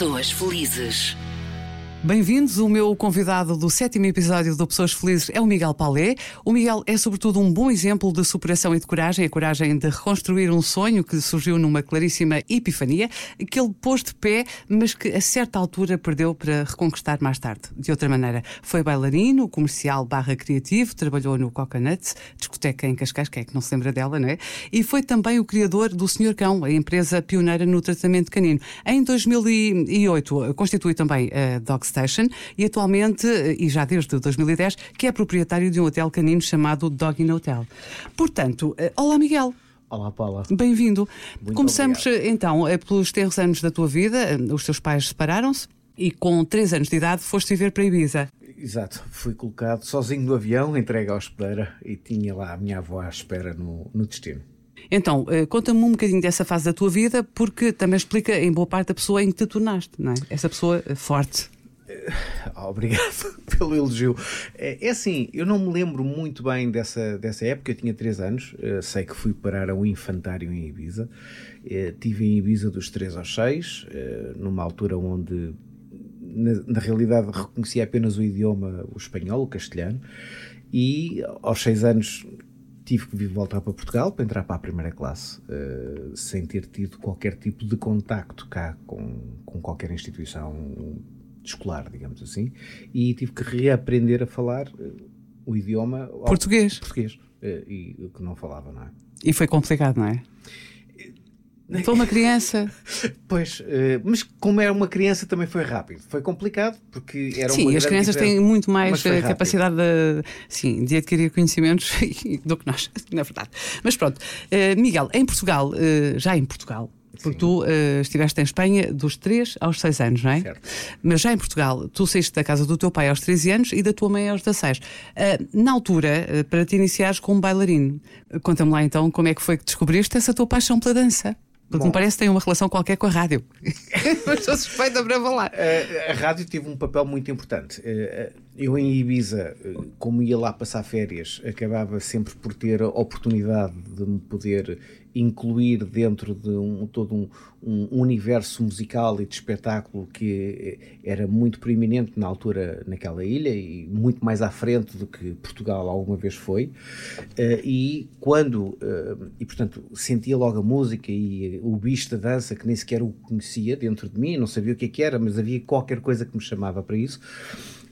Pessoas felizes. Bem-vindos. O meu convidado do sétimo episódio do Pessoas Felizes é o Miguel Palé. O Miguel é, sobretudo, um bom exemplo de superação e de coragem, a coragem de reconstruir um sonho que surgiu numa claríssima epifania, que ele pôs de pé, mas que a certa altura perdeu para reconquistar mais tarde. De outra maneira, foi bailarino, comercial barra criativo, trabalhou no Coconut, discoteca em Cascais, quem é que não se lembra dela, não é? E foi também o criador do Senhor Cão, a empresa pioneira no tratamento canino. Em 2008, constitui também a Dog Station e atualmente, e já desde 2010, que é proprietário de um hotel canino chamado Doggy Hotel. Portanto, eh, olá Miguel. Olá, Paula. Bem-vindo. Começamos obrigado. então eh, pelos tenros anos da tua vida. Eh, Os teus pais separaram-se e com 3 anos de idade foste viver para Ibiza. Exato, fui colocado sozinho no avião, entregue à hospedeira e tinha lá a minha avó à espera no, no destino. Então, eh, conta-me um bocadinho dessa fase da tua vida, porque também explica em boa parte a pessoa em que te tornaste, não é? Essa pessoa eh, forte. Obrigado pelo elogio. É, é assim, eu não me lembro muito bem dessa, dessa época, eu tinha 3 anos, eh, sei que fui parar a um infantário em Ibiza. Eh, Tive em Ibiza dos 3 aos 6, eh, numa altura onde, na, na realidade, reconhecia apenas o idioma, o espanhol, o castelhano, e aos 6 anos tive que vir voltar para Portugal para entrar para a primeira classe, eh, sem ter tido qualquer tipo de contacto cá com, com qualquer instituição escolar, digamos assim, e tive que reaprender a falar eh, o idioma Português. português, eh, e o que não falava, não é? E foi complicado, não é? Foi uma criança. Pois, eh, mas como era uma criança também foi rápido. Foi complicado porque era uma Sim, as crianças têm diferença. muito mais eh, capacidade de, sim, de adquirir conhecimentos do que nós, na verdade. Mas pronto, Eh, Miguel, em Portugal, eh, já em Portugal, porque tu eh, estiveste em Espanha dos 3 aos 6 anos, não é? Certo. Mas já em Portugal, tu saíste da casa do teu pai aos 13 anos e da tua mãe aos 16. Eh, na altura, eh, para te iniciares como bailarino, conta-me lá então como é que foi que descobriste essa tua paixão pela dança. Porque me Bom. parece que tem uma relação qualquer com a rádio. Mas estou suspeita para falar. A, a rádio teve um papel muito importante. Eu em Ibiza, como ia lá passar férias, acabava sempre por ter a oportunidade de me poder incluir dentro de um, todo um, um universo musical e de espetáculo que eh, era muito preeminente na altura naquela ilha e muito mais à frente do que Portugal alguma vez foi. Eh, E quando, eh, e portanto, sentia logo a música e o bicho da dança que nem sequer o conhecia dentro de mim, não sabia o que é que era, mas havia qualquer coisa que me chamava para isso.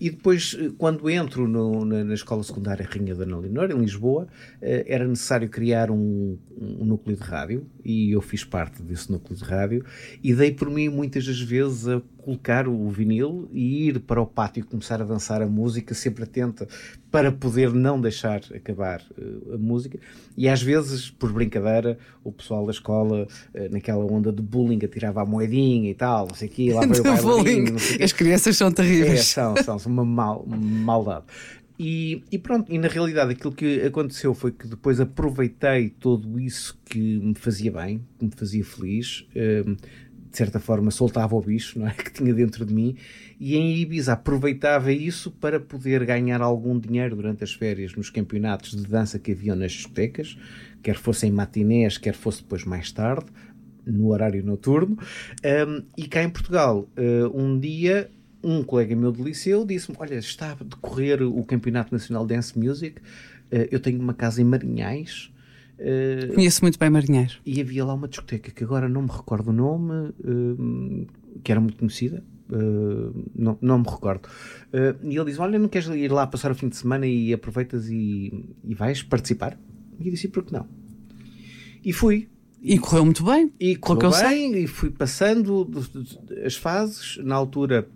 E depois, eh, quando entro no- na, na Escola Secundária Rainha Dona Leonor, em Lisboa, eh, era necessário criar um, um núcleo de rádio e eu fiz parte desse núcleo de rádio e dei por mim muitas das vezes a colocar o vinil e ir para o pátio e começar a dançar a música, sempre atenta para poder não deixar acabar eh, a música. E às vezes, por brincadeira, o pessoal da escola, eh, naquela onda de bullying, atirava a moedinha e tal, não sei o quê, lá veio o bullying. As crianças são terríveis. É, são, são, são uma mal- maldade. E, e pronto, e na realidade aquilo que aconteceu foi que depois aproveitei tudo isso que me fazia bem, que me fazia feliz, hum, de certa forma soltava o bicho não é? que tinha dentro de mim, e em Ibiza aproveitava isso para poder ganhar algum dinheiro durante as férias nos campeonatos de dança que haviam nas discotecas, quer fossem matinés, quer fosse depois mais tarde, no horário noturno. Um, e cá em Portugal, uh, um dia, um colega meu de liceu disse-me: Olha, está a decorrer o Campeonato Nacional de Dance Music. uh, eu tenho uma casa em Marinhais. Uh, Conheço muito bem marinheiros. e havia lá uma discoteca que agora não me recordo o nome, um, que era muito conhecida. uh, não, não me recordo. Uh, e ele diz: Olha, não queres ir lá passar o fim de semana e aproveitas e, e vais participar? E eu disse: Por que não? E fui. E correu muito bem. E correu eu sei. bem, e fui passando do- do- as fases. Na altura,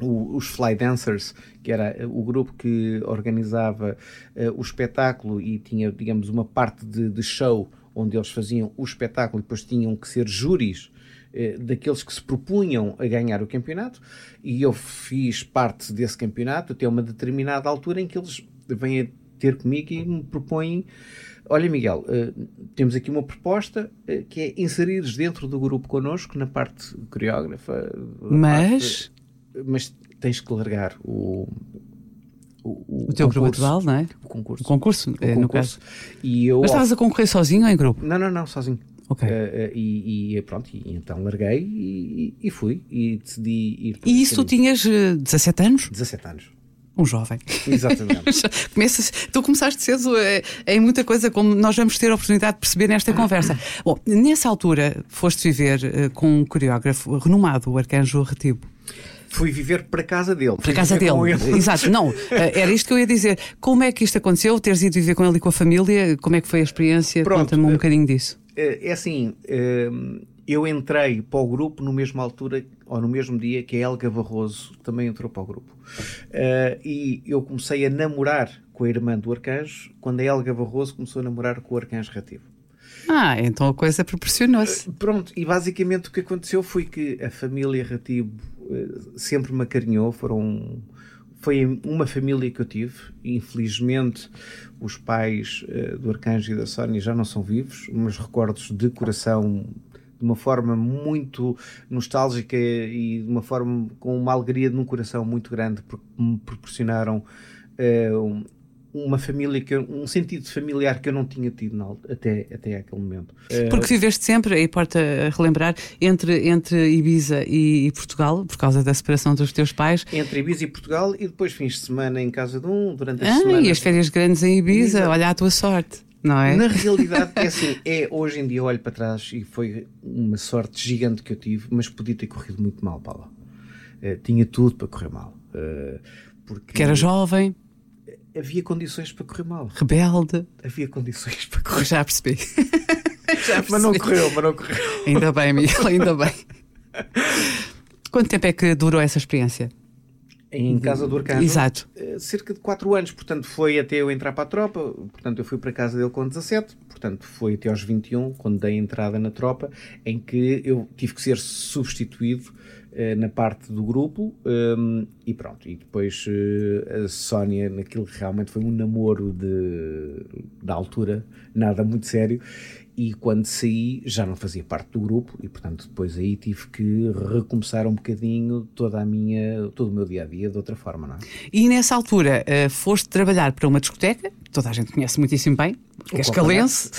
o- os Fly Dancers, que era eh, o grupo que organizava eh, o espetáculo e tinha, digamos, uma parte de, de show onde eles faziam o espetáculo e depois tinham que ser júris eh, daqueles que se propunham a ganhar o campeonato e eu fiz parte desse campeonato até uma determinada altura em que eles vêm ter comigo e me propõem Olha, Miguel, temos aqui uma proposta que é inserires dentro do grupo connosco na parte coreógrafa. Mas parte- mas tens que largar o. O, o teu grupo concurso. atual, não é? O concurso. O concurso, O eh, no concurso. caso. E eu. Mas estavas a concorrer sozinho ou em grupo? Não, não, não, sozinho. Ok. Uh, uh, e, e, pronto, e então larguei e, e, fui e decidi ir para E isso tu tinhas uh, 17 anos? 17 anos. Um jovem. Exatamente. Começas, tu começaste cedo é, é muita coisa como nós vamos ter a oportunidade de perceber nesta conversa. Bom, nessa altura foste viver uh, com um coreógrafo renomado, o Arcanjo Retibo. Fui viver para casa dele. Para casa dele. Exato. Não, era isto que eu ia dizer. Como é que isto aconteceu? Teres ido viver com ele e com a família? Como é que foi a experiência? Conta-me um bocadinho disso. É assim, eu entrei para o grupo no mesma altura ou no mesmo dia que a Helga Barroso também entrou para o grupo. E eu comecei a namorar com a irmã do Arcanjo quando a Helga Barroso começou a namorar com o Arcanjo Rativo. Ah, então a coisa proporcionou-se. Pronto, e basicamente o que aconteceu foi que a família Rativo sempre me acarinhou, foram foi uma família que eu tive. Infelizmente, os pais uh, do Arcanjo e da Sónia já não são vivos, mas recordos de coração de uma forma muito nostálgica e de uma forma com uma alegria no coração muito grande, porque me proporcionaram uh, uma família que eu, um sentido familiar que eu não tinha tido na, até, até aquele momento. Porque viveste sempre, aí importa relembrar, entre, entre Ibiza e, e, Portugal, por causa da separação dos teus pais. Entre Ibiza e Portugal e depois fins de semana em casa de um, durante a ah, semana. E as férias grandes em Ibiza, Ibiza. olha a tua sorte. Não é? Na realidade, é assim, é, hoje em dia olho para trás e foi uma sorte gigante que eu tive, mas podia ter corrido muito mal, Paula. Uh, tinha tudo para correr mal. Uh, porque... Que era jovem havia condições para correr mal. Rebelde. Havia condições para correr Já percebi. Já percebi. Mas não correu, mas não correu. Ainda bem, Miguel, ainda bem. Quanto tempo é que durou essa experiência? Em casa do Arcanjo? Exato. Cerca de 4 anos, portanto foi até eu entrar para a tropa, portanto eu fui para a casa dele com 17, portanto foi até aos 21, quando dei entrada na tropa, em que eu tive que ser substituído eh, na parte do grupo um, e pronto. E depois uh, a Sónia, naquilo que realmente foi um namoro de, da altura, nada muito sério. E quando saí já não fazia parte do grupo e portanto depois aí tive que recomeçar um bocadinho toda a minha, todo o meu dia a dia de outra forma, não é? E nessa altura uh, foste trabalhar para uma discoteca, toda a gente conhece muitíssimo bem, que é escalense,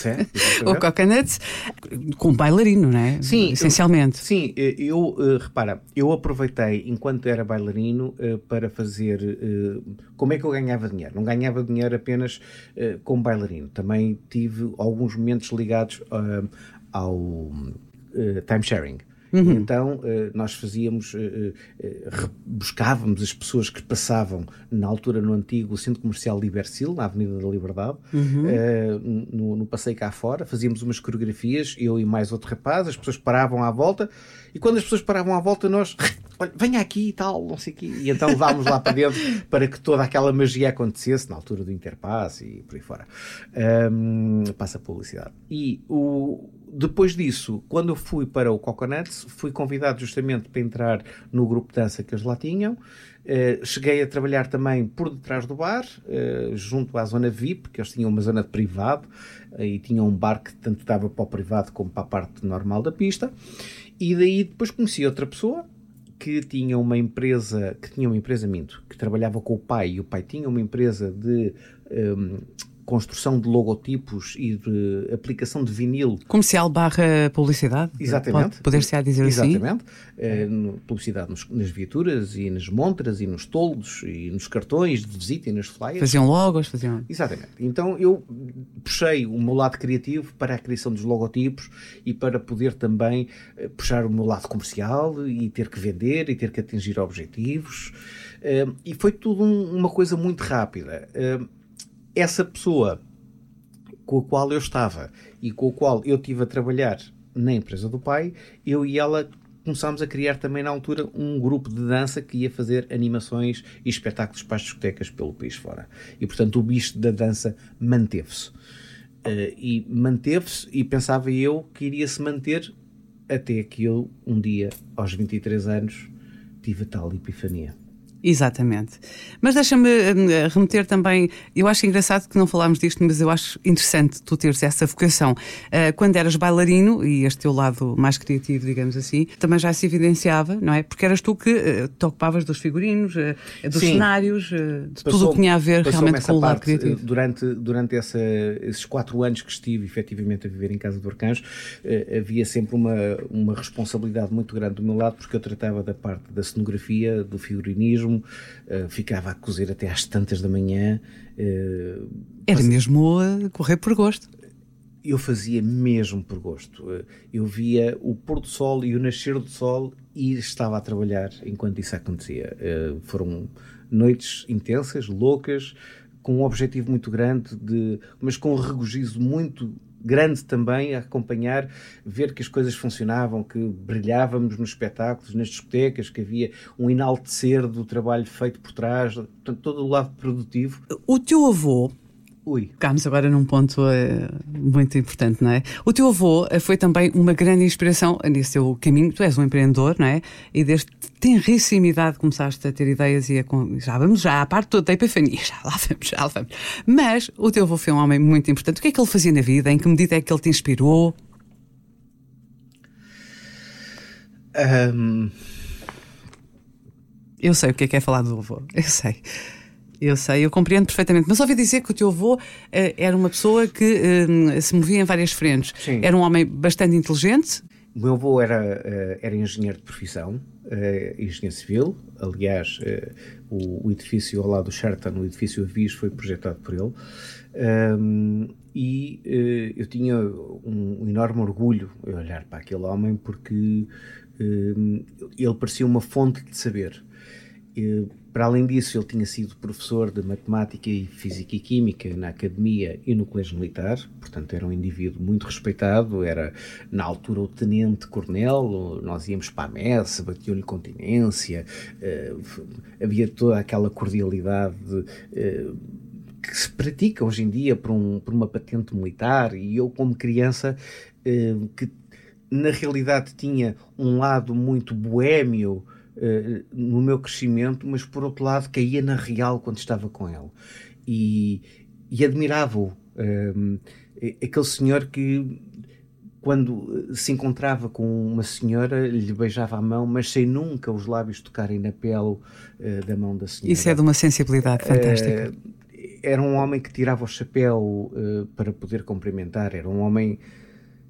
o Coconuts, com bailarino, não é? Sim, essencialmente. Sim, eu, uh, repara, eu aproveitei enquanto era bailarino uh, para fazer. Como é que eu ganhava dinheiro? Não ganhava dinheiro apenas como bailarino, também tive alguns momentos ligados ao time sharing. Uhum. Então uh, nós fazíamos, uh, uh, buscávamos as pessoas que passavam na altura no antigo Centro Comercial Libercil, na Avenida da Liberdade, uhum. no, no passeio cá fora, fazíamos umas coreografias, eu e mais outro rapaz, as pessoas paravam à volta e quando as pessoas paravam à volta nós olha, venha aqui e tal, não sei o quê. E então levámos lá para dentro para que toda aquela magia acontecesse na altura do Interpass e por aí fora. Um, passa a publicidade. E o, depois disso, quando eu fui para o Coconuts, fui convidado justamente para entrar no grupo de dança que eles lá tinham. Uh, cheguei a trabalhar também por detrás do bar, uh, junto à zona VIP, que eles tinham uma zona de privado uh, e tinham um bar que tanto dava para o privado como para a parte normal da pista. E daí depois conheci outra pessoa que tinha uma empresa, que tinha uma empresa minto, que trabalhava com o pai e o pai tinha uma empresa de um, construção de logotipos e de aplicação de vinil. Comercial barra publicidade? Exatamente. Poder-se dizer Exatamente. assim? Exatamente. Uh, publicidade nos, nas viaturas e nas montras e nos toldos e nos cartões de visita e nas flyers. Faziam logos, faziam... Exatamente. Então eu puxei o meu lado criativo para a criação dos logotipos e para poder também uh, puxar o meu lado comercial e ter que vender e ter que atingir objetivos. Uh, e foi tudo um, uma coisa muito rápida essa pessoa com a qual eu estava e com a qual eu tive a trabalhar na empresa do pai, eu e ela começámos a criar também na altura um grupo de dança que ia fazer animações e espetáculos para as discotecas pelo país fora. E portanto o bicho da dança manteve-se. Uh, e manteve-se e pensava eu que iria se manter até que eu, um dia, aos 23 anos, tive a tal epifania. Exatamente. Mas deixa-me uh, remeter também, eu acho engraçado que não falámos disto, mas eu acho interessante tu teres essa vocação. Uh, quando eras bailarino, e este teu lado mais criativo, digamos assim, também já se evidenciava, não é? Porque eras tu que uh, te ocupavas dos figurinos, dos Sim. cenários, de tudo o que tinha a ver realmente com o lado criativo. Durante, durante essa, esses quatro anos que estive efetivamente a viver em Casa do Arcanjo, havia sempre uma, uma responsabilidade muito grande do meu lado, porque eu tratava da parte da cenografia, do figurinismo, uh, ficava a cozer até às tantas da manhã. Uh, Era mas... mesmo a correr por gosto. Eu fazia mesmo por gosto. Eh, eu via o pôr do sol e o nascer do sol e estava a trabalhar enquanto isso acontecia. Foram noites intensas, loucas, com um objetivo muito grande, de, mas com um regozijo muito grande também a acompanhar, ver que as coisas funcionavam, que brilhávamos nos espetáculos, nas discotecas, que havia um enaltecer do trabalho feito por trás, portanto, todo o lado produtivo. O teu avô Ui. Ficámos agora num ponto uh, muito importante, não é? O teu avô uh, foi também uma grande inspiração nesse teu caminho. Tu és um empreendedor, não é? E desde tenríssima idade começaste a ter ideias e a. Já vamos já à parte toda da epifania, já lá vamos, já lá vamos. Mas o teu avô foi um homem muito importante. O que é que ele fazia na vida? Em que medida é que ele te inspirou? Um... Eu sei o que é que é falar do avô, eu sei. Eu sei, eu compreendo perfeitamente. Mas ouvi dizer que o teu avô uh, era uma pessoa que uh, se movia em várias frentes. Sim. Era um homem bastante inteligente. O meu avô era, uh, era engenheiro de profissão, engenheiro civil. Aliás, o, o, edifício ao lado do Sheraton, o edifício Avis, foi projetado por ele. Um, e eu tinha um, um, enorme orgulho em olhar para aquele homem porque ele parecia uma fonte de saber. Para além disso, ele tinha sido professor de matemática e física e química na academia e no colégio militar, portanto era um indivíduo muito respeitado, era na altura o tenente-coronel, nós íamos para a messa, batiam-lhe continência, uh, havia toda aquela cordialidade uh, que se pratica hoje em dia por, um, por uma patente militar. E eu como criança uh, que na realidade tinha um lado muito boêmio uh, no meu crescimento, mas por outro lado caía na real quando estava com ele. E, e admirava-o. Uh, aquele senhor que quando se encontrava com uma senhora, lhe beijava a mão, mas sem nunca os lábios tocarem na pele uh, da mão da senhora. Isso é de uma sensibilidade fantástica. Uh, era um homem que tirava o chapéu uh, para poder cumprimentar, era um homem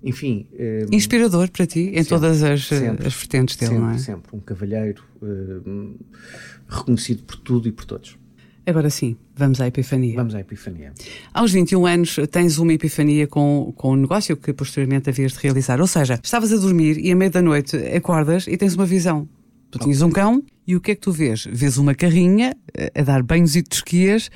enfim. Uh, Inspirador para ti, em sempre, todas as, eh, sempre, as vertentes dele, sempre, não é? Sempre, um cavalheiro uh, reconhecido por tudo e por todos. Agora sim, vamos à Epifania. Vamos à Epifania. Aos 21 anos tens uma Epifania com, com um negócio que posteriormente havias de realizar. Ou seja, estavas a dormir e à meia da noite acordas e tens uma visão. Tu tinhas um cão e o que é que tu vês? Vês uma carrinha a dar banhos e tosquias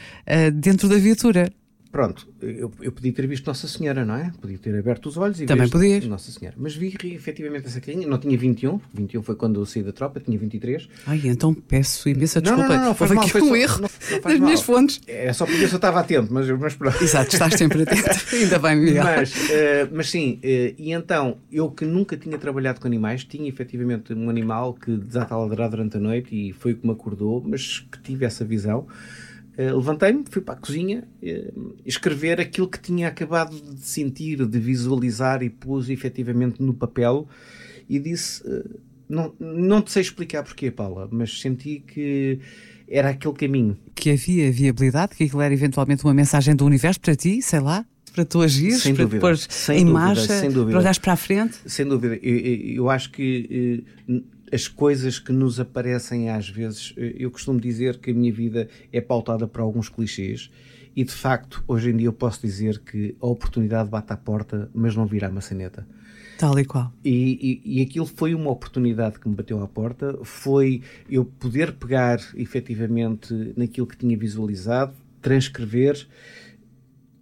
dentro da viatura. Pronto, eu, eu podia ter visto Nossa Senhora, não é? Podia ter aberto os olhos e Também podias. Nossa Senhora. Mas vi efetivamente essa carrinha. Não tinha 21, 21 foi quando eu saí da tropa, tinha 23. Ai, então peço imensa desculpa. Não, não, não, foi mal, aqui um só, erro não, não minhas fontes. É só porque eu só estava atento, mas, mas pronto. Exato, estás sempre atento. Ainda bem, Miguel. Mas, uh, mas sim, uh, e então, eu que nunca tinha trabalhado com animais, tinha efetivamente um animal que desata a ladrar durante a noite e foi o que me acordou, mas que tive essa visão. Uh, Levantei-me, fui para a cozinha uh, escrever aquilo que tinha acabado de sentir, de visualizar e pus efetivamente no papel e disse: uh, não, não te sei explicar porquê, Paula, mas senti que era aquele caminho. Que havia viabilidade, que aquilo era eventualmente uma mensagem do universo para ti, sei lá? Para tu agires, sem para dúvida, sem em dúvida, marcha, sem dúvida. para olhares para a frente? Sem dúvida. Eu, eu acho que as coisas que nos aparecem às vezes, eh, eu costumo dizer que a minha vida é pautada por alguns clichês e de facto, hoje em dia eu posso dizer que a oportunidade bate à porta, mas não vira a maçaneta. Tal e qual. E, e, e, aquilo foi uma oportunidade que me bateu à porta, foi eu poder pegar efetivamente naquilo que tinha visualizado, transcrever,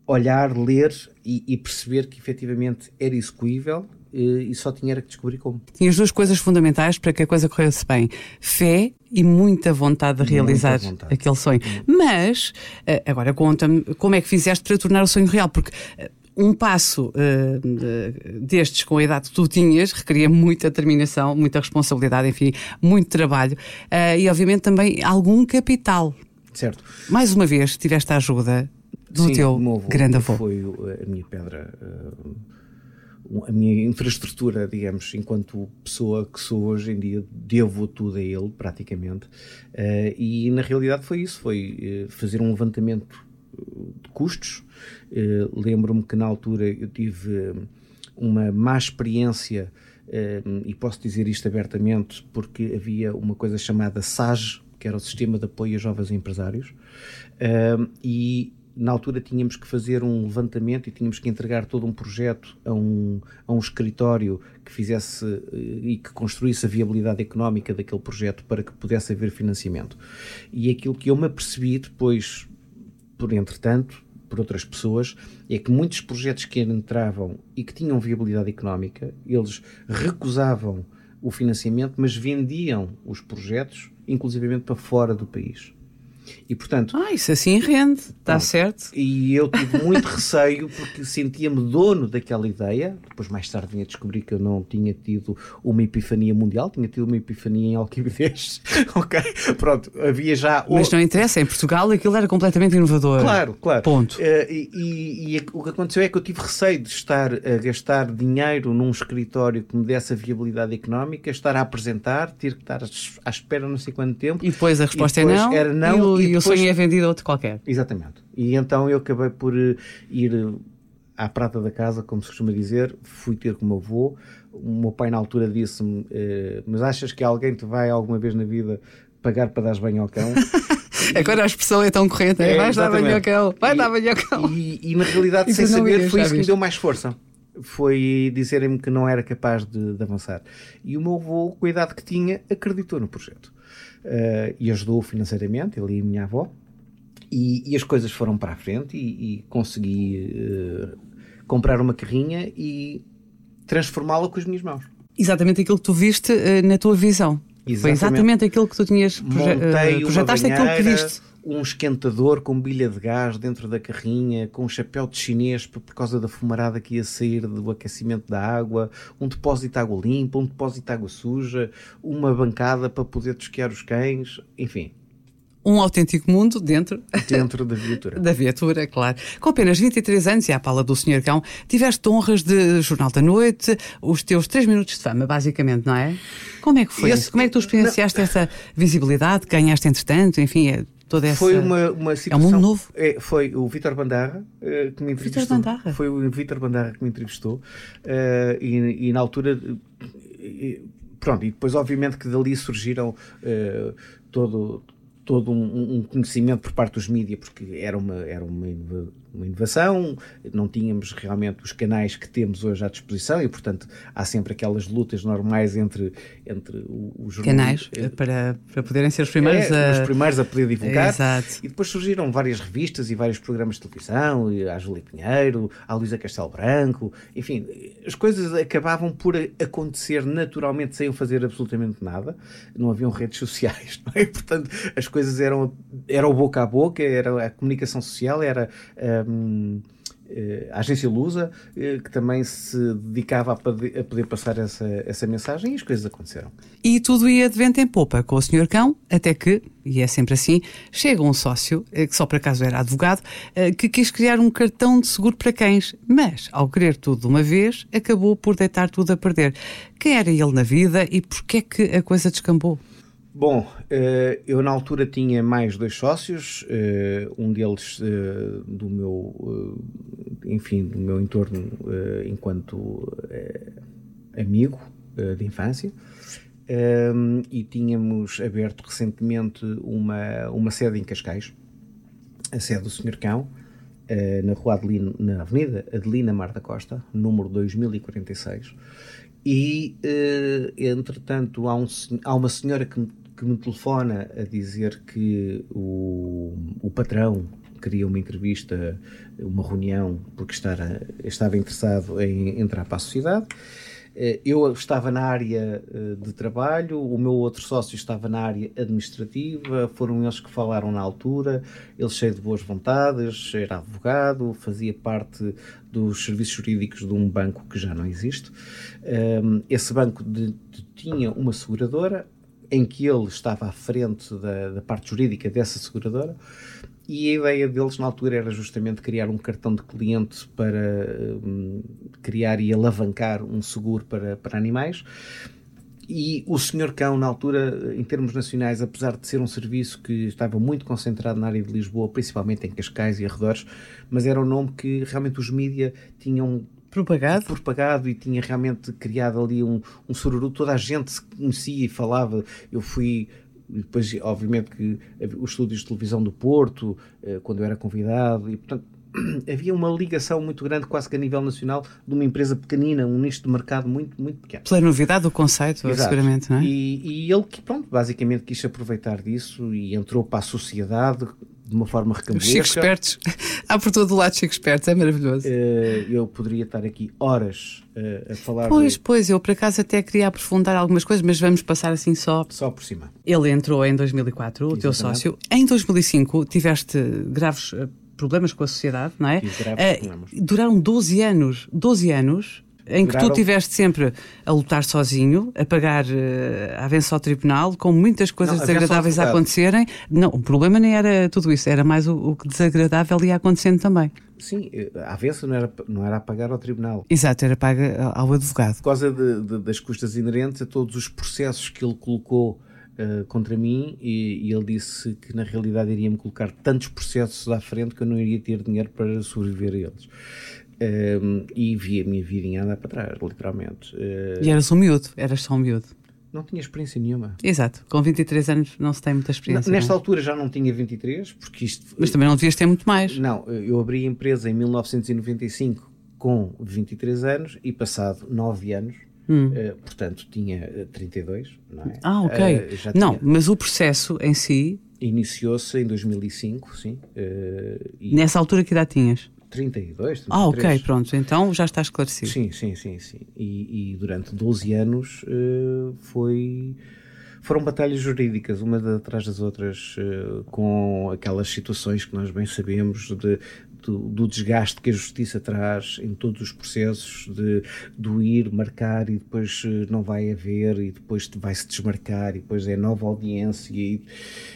olhar, ler e, e perceber que efetivamente era execuível e só tinha que descobrir como. Tinhas duas coisas fundamentais para que a coisa corresse bem: fé e muita vontade de realizar vontade. aquele sonho. Mas, eh, agora conta-me como é que fizeste para tornar o sonho real, porque eh, um passo uh, destes com a idade que tu tinhas requeria muita determinação, muita responsabilidade, enfim, muito trabalho uh, e, obviamente, também algum capital. Certo. Mais uma vez, tiveste a ajuda do Sim, teu avô grande avô. Foi a minha pedra, a minha infraestrutura, digamos, enquanto pessoa que sou hoje em dia, devo tudo a ele, praticamente. E na realidade foi isso: foi fazer um levantamento de custos. Lembro-me que na altura eu tive uma má experiência. e posso dizer isto abertamente porque havia uma coisa chamada SAGE, que era o Sistema de Apoio a Jovens Empresários, e na altura tínhamos que fazer um levantamento e tínhamos que entregar todo um projeto a um, a um escritório que fizesse e que construísse a viabilidade económica daquele projeto para que pudesse haver financiamento. E aquilo que eu me apercebi depois, por entretanto, por outras pessoas, é que muitos projetos que entravam e que tinham viabilidade económica, eles recusavam o financiamento, mas vendiam os projetos, inclusivamente para fora do país. E portanto. Ah, isso assim rende, está certo. E eu tive muito receio porque sentia-me dono daquela ideia. Depois, mais tarde, vinha descobrir que eu não tinha tido uma epifania mundial, tinha tido uma epifania em Alquibidez. ok? Pronto, havia já. Mas não interessa, em Portugal aquilo era completamente inovador. Claro, claro. Ponto. Uh, e, e, e, o que aconteceu é que eu tive receio de estar a gastar dinheiro num escritório que me desse a viabilidade económica, estar a apresentar, ter que estar à espera não sei quanto tempo. E depois a resposta é não. Era não. E, e, depois... o sonho é vendido a outro qualquer. Exatamente. E então eu acabei por ir à prata da casa, como se costuma dizer, fui ter com o meu avô. O meu pai na altura disse-me: eh, Mas achas que alguém te vai alguma vez na vida pagar para dar banho ao cão? Agora a expressão é tão corrente, é, vais dar banho ao cão, vai e, dar banho ao cão. E, e na realidade, sem saber, foi isso que me deu mais força foi dizerem-me que não era capaz de, de, avançar. E o meu avô, com a idade que tinha, acreditou no projeto. Uh, e ajudou financeiramente, ele e a minha avó. E, e as coisas foram para a frente e, e consegui uh, comprar uma carrinha e transformá-la com as minhas mãos. Exatamente aquilo que tu viste uh, na tua visão. Exatamente. Foi exatamente aquilo que tu tinhas proje Montei projetaste, aquilo que viste um esquentador com bilha de gás dentro da carrinha, com um chapéu de chinês por causa da fumarada que ia sair do aquecimento da água, um depósito de água limpa, um depósito de água suja, uma bancada para poder tosquear os cães, enfim, um autêntico mundo dentro, dentro da viatura. da viatura, claro. Com apenas 23 anos e à pala do Sr. Cão, tiveste honras de Jornal da Noite, os teus 3 minutos de fama, basicamente, não é? Como é que foi? Esse, Como é que tu experienciaste não, essa visibilidade? Ganhaste entretanto, enfim, é toda essa. Foi uma, uma situação. É um mundo novo? É, foi o Vitor Bandarra uh, que me entrevistou. Vitor Bandarra? Foi o Vitor Bandarra que me entrevistou uh, e, e, na altura. E, pronto, e depois, obviamente, que dali surgiram uh, todo todo um, um, conhecimento por parte dos mídias, porque era uma, era uma, uma inovação, não tínhamos realmente os canais que temos hoje à disposição e, portanto, há sempre aquelas lutas normais entre, entre os canais eh, para, para poderem ser os primeiros, é, a... os primeiros a poder divulgar. Exato. E depois surgiram várias revistas e vários programas de televisão, a Júlia Pinheiro, a Luísa Castelo Branco, enfim, as coisas acabavam por acontecer naturalmente sem eu fazer absolutamente nada, não haviam redes sociais, não é? Portanto, as coisas eram, era o boca a boca, era a comunicação social, era um, eh, a agência Lusa, eh, que também se dedicava a poder, a poder, passar essa, essa mensagem e as coisas aconteceram. E tudo ia de vento em popa com o Sr. Cão, até que, e é sempre assim, chega um sócio, eh, que só por acaso era advogado, que quis criar um cartão de seguro para cães, mas, ao querer tudo de uma vez, acabou por deitar tudo a perder. Quem era ele na vida e porquê é que a coisa descambou? Bom, eh, eu na altura tinha mais dois sócios, eh, um deles eh, do meu, enfim, do meu entorno enquanto amigo de infância, e tínhamos aberto recentemente uma, uma sede em Cascais, a sede do Senhor Cão, na rua Adelina, na Avenida Adelina Mar da Costa, número 2046. E, entretanto, há, um, há uma senhora que que me telefona a dizer que o, o patrão queria uma entrevista, uma reunião, porque estava interessado em entrar para a sociedade. Eh, eu estava na área eh, de trabalho, o meu outro sócio estava na área administrativa, foram eles que falaram na altura, ele cheio de boas vontades, era advogado, fazia parte dos serviços jurídicos de um banco que já não existe. Ehm, esse banco de, de, tinha uma seguradora, em que ele estava à frente da, da parte jurídica dessa seguradora, e a ideia deles na altura era justamente criar um cartão de cliente para um, criar e alavancar um seguro para, para animais. E o Senhor Cão, na altura, em termos nacionais, apesar de ser um serviço que estava muito concentrado na área de Lisboa, principalmente em Cascais e arredores, mas era um nome que realmente os mídia tinham propagado. propagado e tinha realmente criado ali um, um sururu. Toda a gente se conhecia e falava. Eu fui depois, obviamente, que os estúdios de televisão do Porto, eh, quando eu era convidado, e portanto havia uma ligação muito grande, quase que a nível nacional, de uma empresa pequenina, um nicho de mercado muito, muito pequeno. Pela novidade do conceito, Exato. seguramente, não é? E, e ele, pronto, basicamente quis aproveitar disso e entrou para a sociedade de uma forma recambolesca. Chico Espertos. Há por todo o lado Chico Espertos, é maravilhoso. Uh, eu poderia estar aqui horas uh, a falar. Pois, de... pois, eu por acaso até queria aprofundar algumas coisas, mas vamos passar assim só. Só por cima. Ele entrou em 2004, o teu sócio. Em 2005 tiveste graves eh, problemas com a sociedade, não é? Uh, duraram 12 anos. 12 anos em que tu estiveste sempre a lutar sozinho, a pagar uh, a avença ao tribunal, com muitas coisas não, desagradáveis a acontecerem. Não, o problema nem era tudo isso, era mais o, o que desagradável ia acontecendo também. Sim, eh, a avença não era, não era a pagar ao tribunal. Exato, era paga ao advogado. Por causa de, de, das custas inerentes a todos os processos que ele colocou Uh, contra mim e, e, ele disse que na realidade iria-me colocar tantos processos à frente que eu não iria ter dinheiro para sobreviver a eles. Um, e vi a minha vidinha andar para trás, literalmente. Uh, e eras um miúdo, eras só um miúdo. Não tinha experiência nenhuma. Exato, com 23 anos não se tem muita experiência. nesta não? É? altura já não tinha 23, porque isto. Mas também não devias ter muito mais. Não, eu abri a empresa em 1995 com 23 anos e passado 9 anos. Hum. Uh, portanto, tinha 32, não é? Ah, ok. Uh, não, tinha... mas o processo em si. Iniciou-se em 2005, sim. E... Nessa altura que idade tinhas? 32, 33. Ah, ok, pronto, então já está esclarecido. Sim, sim, sim, sim. E, e durante 12 anos uh, foi foram batalhas jurídicas, uma atrás das outras, uh, com aquelas situações que nós bem sabemos de, do, do, desgaste que a justiça traz em todos os processos, de, do ir, marcar e depois eh, não vai haver, e depois vai-se desmarcar, e depois é nova audiência. E,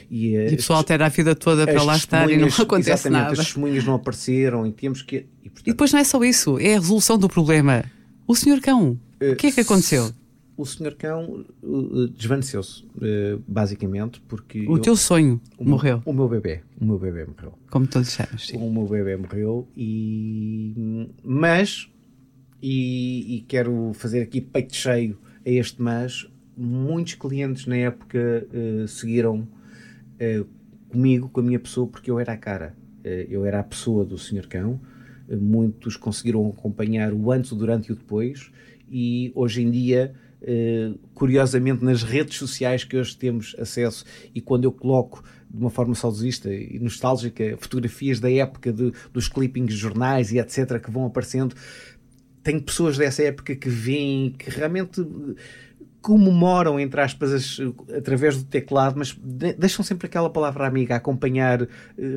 e, e a pessoa altera a vida toda para lá estar e não acontece exatamente, nada. As testemunhas não apareceram e temos que. E, portanto, e depois não é só isso, é a resolução do problema. O senhor cão, o que é que aconteceu? O senhor cão uh, desvaneceu-se, uh, basicamente, porque. O eu, teu sonho o morreu. Meu, o meu bebê. O meu bebê morreu. Como todos chamas. Sim. O meu bebê morreu e. Mas. E, e, quero fazer aqui peito cheio a este mas. Muitos clientes na época uh, seguiram comigo, com a minha pessoa, porque eu era a cara. eu era a pessoa do senhor cão. muitos conseguiram acompanhar o antes, o durante e o depois. E hoje em dia eh, curiosamente nas redes sociais que hoje temos acesso e quando eu coloco de uma forma saudosista e nostálgica fotografias da época de, dos clippings de jornais e etc que vão aparecendo tenho pessoas dessa época que veem que realmente comemoram, entre aspas, as, através do teclado, mas de, deixam sempre aquela palavra amiga acompanhar uh,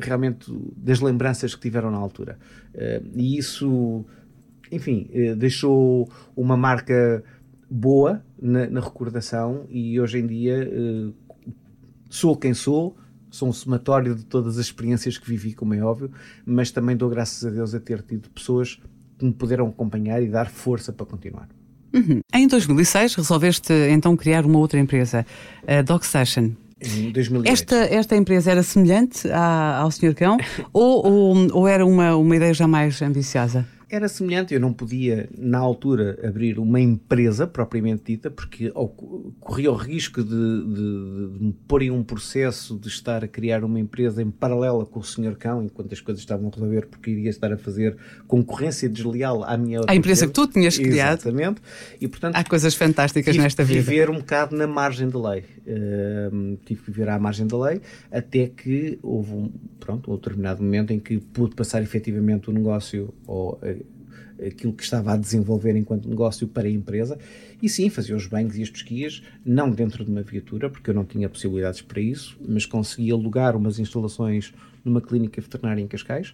realmente das lembranças que tiveram na altura. E isso, enfim, deixou uma marca boa na, na, recordação e hoje em dia uh, sou quem sou, sou um somatório de todas as experiências que vivi, como é óbvio, mas também dou graças a Deus a ter tido pessoas que me puderam acompanhar e dar força para continuar. Uhum. Em 2006 resolveste então criar uma outra empresa, a. Em 2008. Esta, esta empresa era semelhante à, ao Sr. Cão ou, ou, ou, era uma, uma ideia já mais ambiciosa? Era semelhante. Eu não podia, na altura, abrir uma empresa propriamente dita, porque corria o risco de, de, de, me pôr em um processo de estar a criar uma empresa em paralela com o Sr. Cão, enquanto as coisas estavam a resolver, porque iria estar a fazer concorrência desleal à minha A empresa, que tu tinhas criado. Exatamente. E, portanto, Há coisas fantásticas nesta vida. viver um bocado na margem da lei. Uh, tive que viver à margem da lei, até que houve um, pronto, um determinado momento em que pude passar efetivamente o negócio ou aquilo que estava a desenvolver enquanto negócio para a empresa. E sim, fazia os banhos e as pesquias, não dentro de uma viatura, porque eu não tinha possibilidades para isso, mas consegui alugar umas instalações numa clínica veterinária em Cascais,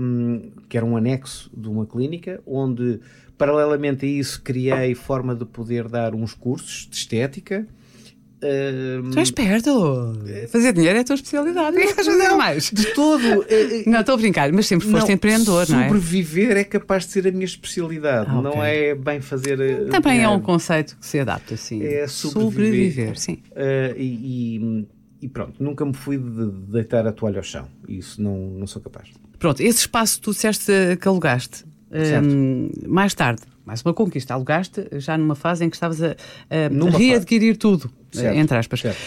um, que era um anexo de uma clínica, onde, paralelamente a isso, criei forma de poder dar uns cursos de estética, tu és perto. Fazer dinheiro é a tua especialidade. O que é fazer mais? De todo. Eh, eh, não, estou a brincar, mas sempre foste não, empreendedor, não é? Sobreviver é capaz de ser a minha especialidade. Ah, okay. Não é bem fazer. Eh, Também é um conceito que se adapta, sim. É sobreviver. sobreviver sim. Uh, e, e, e, pronto, nunca me fui de deitar a toalha ao chão. Isso não, não sou capaz. Pronto, esse espaço tu disseste que alugaste. Um, mais tarde, mais uma conquista, alugaste já numa fase em que estavas a, a readquirir fase. tudo, certo. entre aspas. Certo.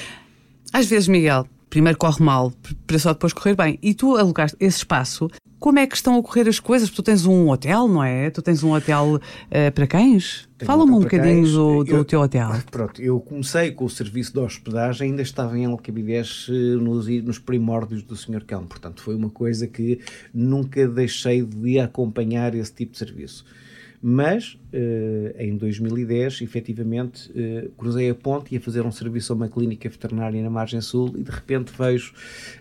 Às vezes, Miguel, primeiro corre mal para só depois correr bem. E tu alugaste esse espaço. Como é que estão a ocorrer as coisas? Tu tens um hotel, não é? Tu tens um hotel uh, para cães? Fala-me um bocadinho do, do eu, teu hotel. Pronto, eu comecei com o serviço de hospedagem, ainda estava em Alcabidez eh, nos, nos primórdios do Sr. Cão. Portanto, foi uma coisa que nunca deixei de acompanhar esse tipo de serviço. Mas uh, em 2010, efetivamente, uh, cruzei a ponte e ia fazer um serviço a uma clínica veterinária na margem sul e de repente vejo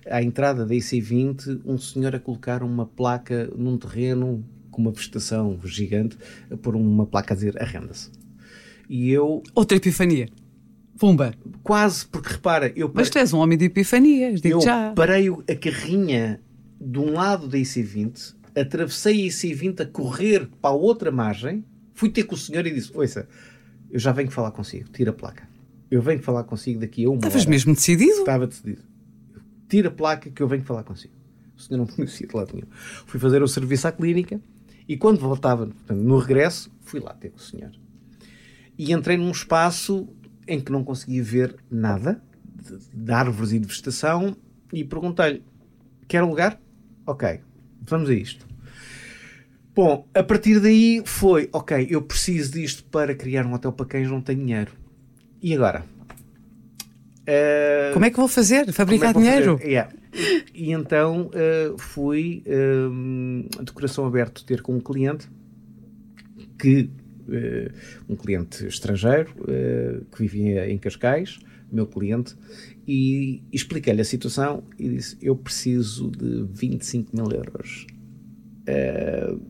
à entrada da IC20 um senhor a colocar uma placa num terreno com uma vegetação gigante, a pôr uma placa a dizer arrenda-se. E eu. Outra epifania. Pumba. Quase, porque repara, eu. Mas tu és um homem de epifanias, digo eu já. parei a carrinha de um lado da IC20 atravessei a IC20 a correr para a outra margem, fui ter com o senhor e disse: Ouça, eu já venho falar consigo, tira a placa. Eu venho falar consigo daqui a uma Estavas mesmo decidido? Estava decidido. Tira a placa que eu venho falar consigo. O senhor não me conhecia de lado nenhum. Fui fazer o serviço à clínica e quando voltava, portanto, no regresso, fui lá ter com o senhor. E entrei num espaço em que não conseguia ver nada de, de árvores e de vegetação e perguntei-lhe: quer um lugar? Ok, Vamos a isto. Bom, a partir daí foi, ok, eu preciso disto para criar um hotel para cães, não tenho dinheiro. E agora? Uh, como é que vou fazer? Fabricar é dinheiro? Yeah. E, e, então uh, fui uh, de coração aberto ter com um cliente que um cliente estrangeiro que vivia em Cascais, meu cliente, e expliquei-lhe a situação e disse: Eu preciso de 25 mil euros uh,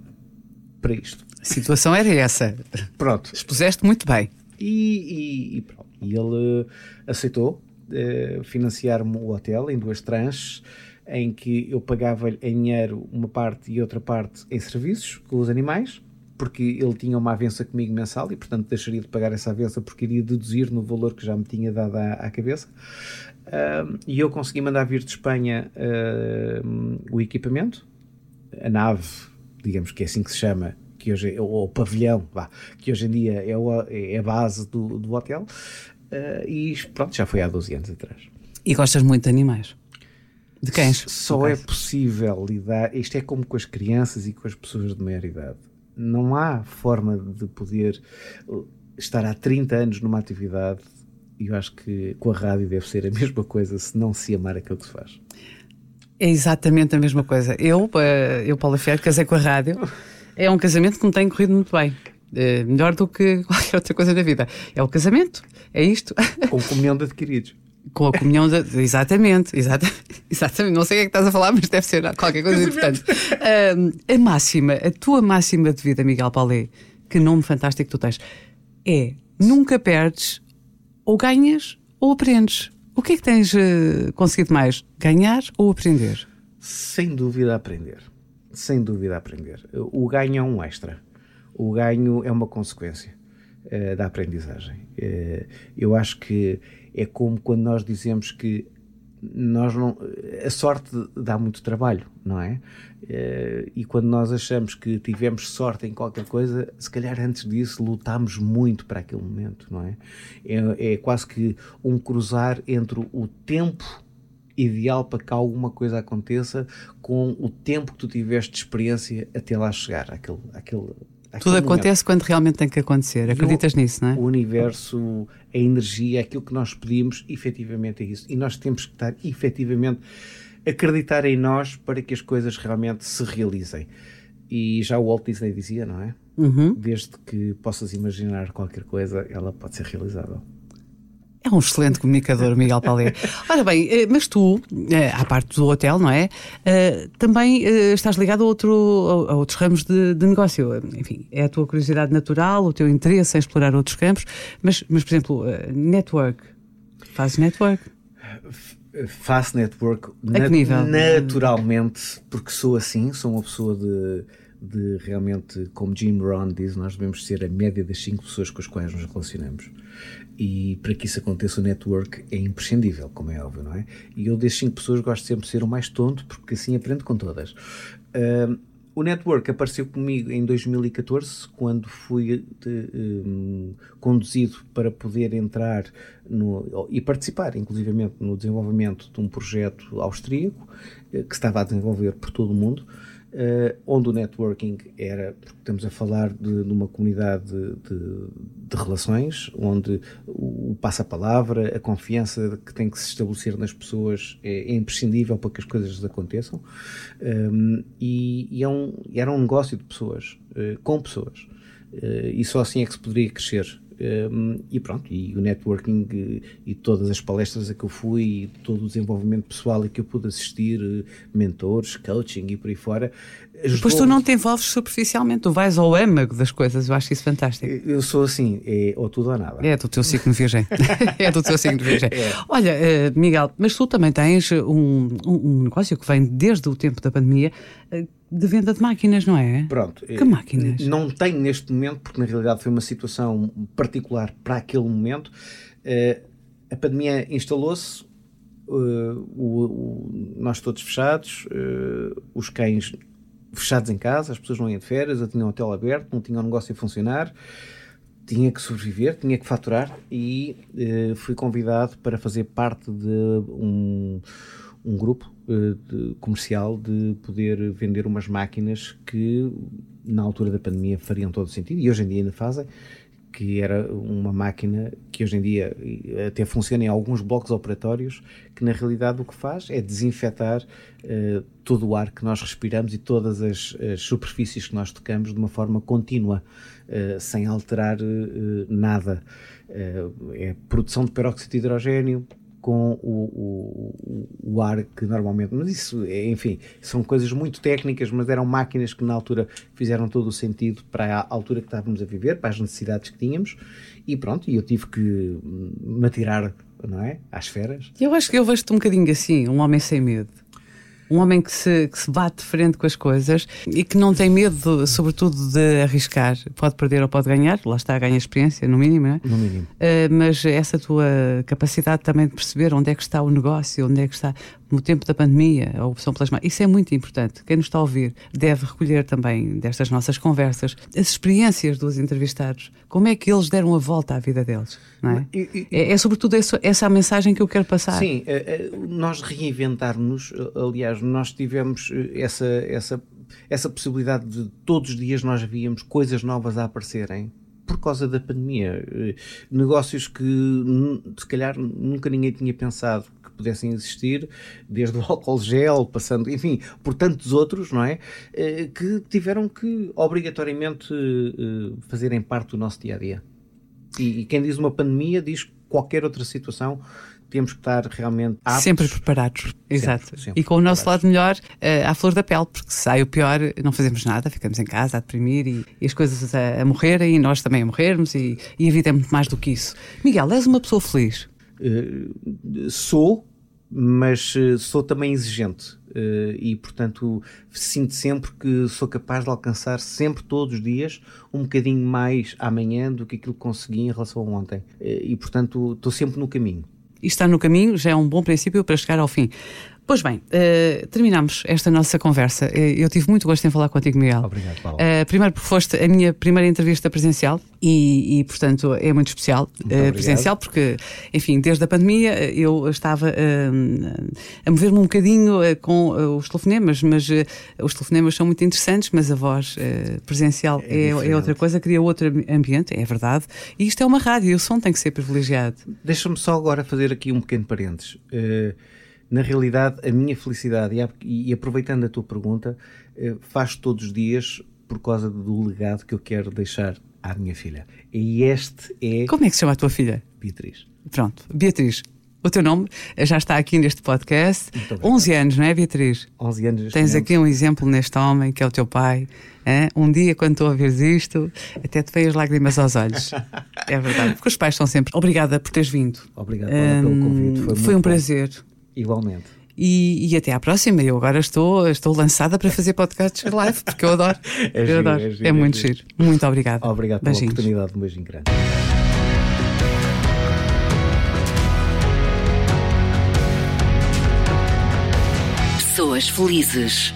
para isto. A situação era essa. Pronto. Expuseste muito bem. E, e, e pronto. E ele aceitou uh, financiar-me o hotel em duas tranches, em que eu pagava-lhe em dinheiro uma parte e outra parte em serviços com os animais porque ele tinha uma avença comigo mensal e, portanto, deixaria de pagar essa avença porque iria deduzir no valor que já me tinha dado à, à cabeça. Uh, e eu consegui mandar vir de Espanha uh, o equipamento, a nave, digamos que é assim que se chama, que hoje ou o pavilhão, vá, que hoje em dia é, o, é a base do, do hotel, uh, e pronto, já foi há 12 anos atrás. E gostas muito de animais? De cães? Só é possível lidar, isto é como com as crianças e com as pessoas de maior idade não há forma de poder uh, estar há 30 anos numa atividade e eu acho que com a rádio deve ser a mesma coisa se não se amar aquilo que se faz. É exatamente a mesma coisa. Eu, uh, eu Paula Ferreira, casei com a rádio. É um casamento que me tem corrido muito bem. É melhor do que qualquer outra coisa na vida. É o casamento, é isto. Com comunhão de adquiridos. Com a comunhão de... Exatamente, exatamente, exatamente. Não sei o que é que estás a falar, mas deve ser qualquer coisa importante. Uh, a máxima, a tua máxima de vida, Miguel Paulé, que nome fantástico tu tens, é nunca perdes, ou ganhas, ou aprendes. O que é que tens uh, conseguido mais? Ganhar ou aprender? Sem dúvida aprender. Sem dúvida aprender. O ganho é um extra. O ganho é uma consequência uh, da aprendizagem. Uh, eu acho que é como quando nós dizemos que nós não, a sorte dá muito trabalho, não é? Eh, e quando nós achamos que tivemos sorte em qualquer coisa, se calhar antes disso lutámos muito para aquele momento, não é? É, é quase que um cruzar entre o tempo ideal para que alguma coisa aconteça com o tempo que tu tiveste de experiência até lá chegar, aquele, aquele, tudo acontece quando realmente tem que acontecer. Acreditas nisso, não é? O universo, a energia, aquilo que nós pedimos, efetivamente é isso. E nós temos que estar efetivamente acreditar em nós para que as coisas realmente se realizem. E já o Walt Disney dizia, não é? Uhum. Desde que possas imaginar qualquer coisa, ela pode ser realizável. É um excelente comunicador, Miguel Palé. Ora bem, eh, mas tu, eh, à parte do hotel, não é? Eh, também estás ligado a, outro, a outros ramos de, de, negócio. Enfim, é a tua curiosidade natural, o teu interesse em explorar outros campos. Mas, mas por exemplo, network. Fazes network? Faço network a que nível? naturalmente, porque sou assim, sou uma pessoa de, de realmente, como Jim Rohn diz, nós devemos ser a média das cinco pessoas com as quais nos relacionamos e para que isso aconteça o network é imprescindível, como é óbvio, não é? E eu das cinco pessoas gosto sempre de ser o mais tonto, porque assim aprendo com todas. Uh, o network apareceu comigo em 2014, quando fui de, um, conduzido para poder entrar no, e participar, inclusivamente, no desenvolvimento de um projeto austríaco eh, que estava a desenvolver por todo o mundo Uh, onde o networking era, porque estamos a falar de, de uma comunidade de, de, de, relações, onde o, o passa-palavra, a confiança que tem que se estabelecer nas pessoas é, é imprescindível para que as coisas aconteçam. Um, ehm, e, e é um, era um negócio de pessoas, uh, com pessoas. Uh, e só assim é que se poderia crescer. E pronto, e o networking e, e, todas as palestras a que eu fui e todo o desenvolvimento pessoal a que eu pude assistir, eh, mentores, coaching e por aí fora. Depois tu não te envolves superficialmente, tu vais ao âmago das coisas, eu acho isso fantástico. Eu sou assim, é ou tudo ou nada. É do teu signo virgem. é do teu signo virgem. É. Olha, uh, Miguel, mas tu também tens um, um, negócio que vem desde o tempo da pandemia. De venda de máquinas, não é? Pronto. Que máquinas? Não tenho neste momento, porque na realidade foi uma situação particular para aquele momento. Uh, a pandemia instalou-se, uh, nós todos fechados, uh, os cães fechados em casa, as pessoas não iam de férias, eu tinha um hotel aberto, não tinha um negócio a funcionar, tinha que sobreviver, tinha que faturar e fui convidado para fazer parte de um um grupo de, comercial de poder vender umas máquinas que na altura da pandemia fariam todo sentido e hoje em dia ainda fazem que era uma máquina que hoje em dia até funciona em alguns blocos operatórios, que na realidade o que faz é desinfetar uh, todo o ar que nós respiramos e todas as, as, superfícies que nós tocamos de uma forma contínua, uh, sem alterar uh, nada. é produção de peróxido de hidrogênio, com o, o, o, ar que normalmente. Mas isso, é, enfim, são coisas muito técnicas, mas eram máquinas que na altura fizeram todo o sentido para a altura que estávamos a viver, para as necessidades que tínhamos, e pronto, e eu tive que me atirar, não é? Às feras. Eu acho que eu vejo-te um bocadinho assim, um homem sem medo um homem que se, que se bate de frente com as coisas e que não tem medo, sobretudo, de arriscar. Pode perder ou pode ganhar, lá está, ganha experiência, no mínimo, não é? No mínimo. Uh, mas essa tua capacidade também de perceber onde é que está o negócio, onde é que está no tempo da pandemia, a opção mãos. Isso é muito importante. Quem nos está a ouvir deve recolher também destas nossas conversas as experiências dos entrevistados. Como é que eles deram a volta à vida deles? É? E, e, é, é, sobretudo essa, essa a mensagem que eu quero passar. Sim, é, é, nós reinventarmos, aliás, nós tivemos essa, essa, essa possibilidade de todos os dias nós víamos coisas novas a aparecerem por causa da pandemia. Negócios que se calhar nunca ninguém tinha pensado pudessem existir, desde o álcool gel, passando, enfim, por tantos outros, não é? Eh, que tiveram que obrigatoriamente eh, fazerem parte do nosso dia a dia. E quem diz uma pandemia diz qualquer outra situação temos que estar realmente aptos. Sempre preparados, exato. Sempre, sempre e com o nosso lado melhor uh, à flor da pele, porque se sai o pior, não fazemos nada, ficamos em casa a deprimir e, e as coisas a, a, morrerem e nós também a morrermos e, e, a vida é muito mais do que isso. Miguel, és uma pessoa feliz? Uh, sou, mas uh, sou também exigente. Uh, e portanto sinto sempre que sou capaz de alcançar sempre todos os dias um bocadinho mais amanhã do que aquilo que consegui em relação a ontem uh, e portanto estou sempre no caminho e está no caminho já é um bom princípio para chegar ao fim Pois bem, uh, terminamos esta nossa conversa. Uh, eu tive muito gosto em falar contigo, Miguel. Obrigado, Paulo. Uh, primeiro porque foste a minha primeira entrevista presencial e, e portanto, é muito especial. Muito presencial porque, enfim, desde a pandemia eu estava a mover-me um bocadinho com os telefonemas, mas os telefonemas são muito interessantes, mas a voz presencial é, é, é, outra coisa, cria outro ambiente, é verdade. E isto é uma rádio o som tem que ser privilegiado. Deixa-me só agora fazer aqui um pequeno parênteses na realidade, a minha felicidade, e, e, aproveitando a tua pergunta, uh, faz todos os dias por causa do legado que eu quero deixar à minha filha. E este é. Como é que se chama a tua filha? Beatriz. Pronto, Beatriz. O teu nome já está aqui neste podcast. 11 anos, não é, Beatriz? 11 anos. Tens aqui um exemplo neste homem que é o teu pai. Hein? Um dia, quando tu ouvires isto, até te veio as lágrimas aos olhos. é verdade, porque os pais são sempre. Obrigada por teres vindo. Obrigado pelo convite. Foi, Foi um bom. prazer. Igualmente. E, e, até à próxima. Eu agora estou, estou lançada para fazer podcasts live, porque eu adoro. é, eu giro, adoro. É, giro, é muito é giro. giro. Muito obrigada. Obrigado pela Beijinhos. oportunidade. Um beijinho grande. Pessoas felizes.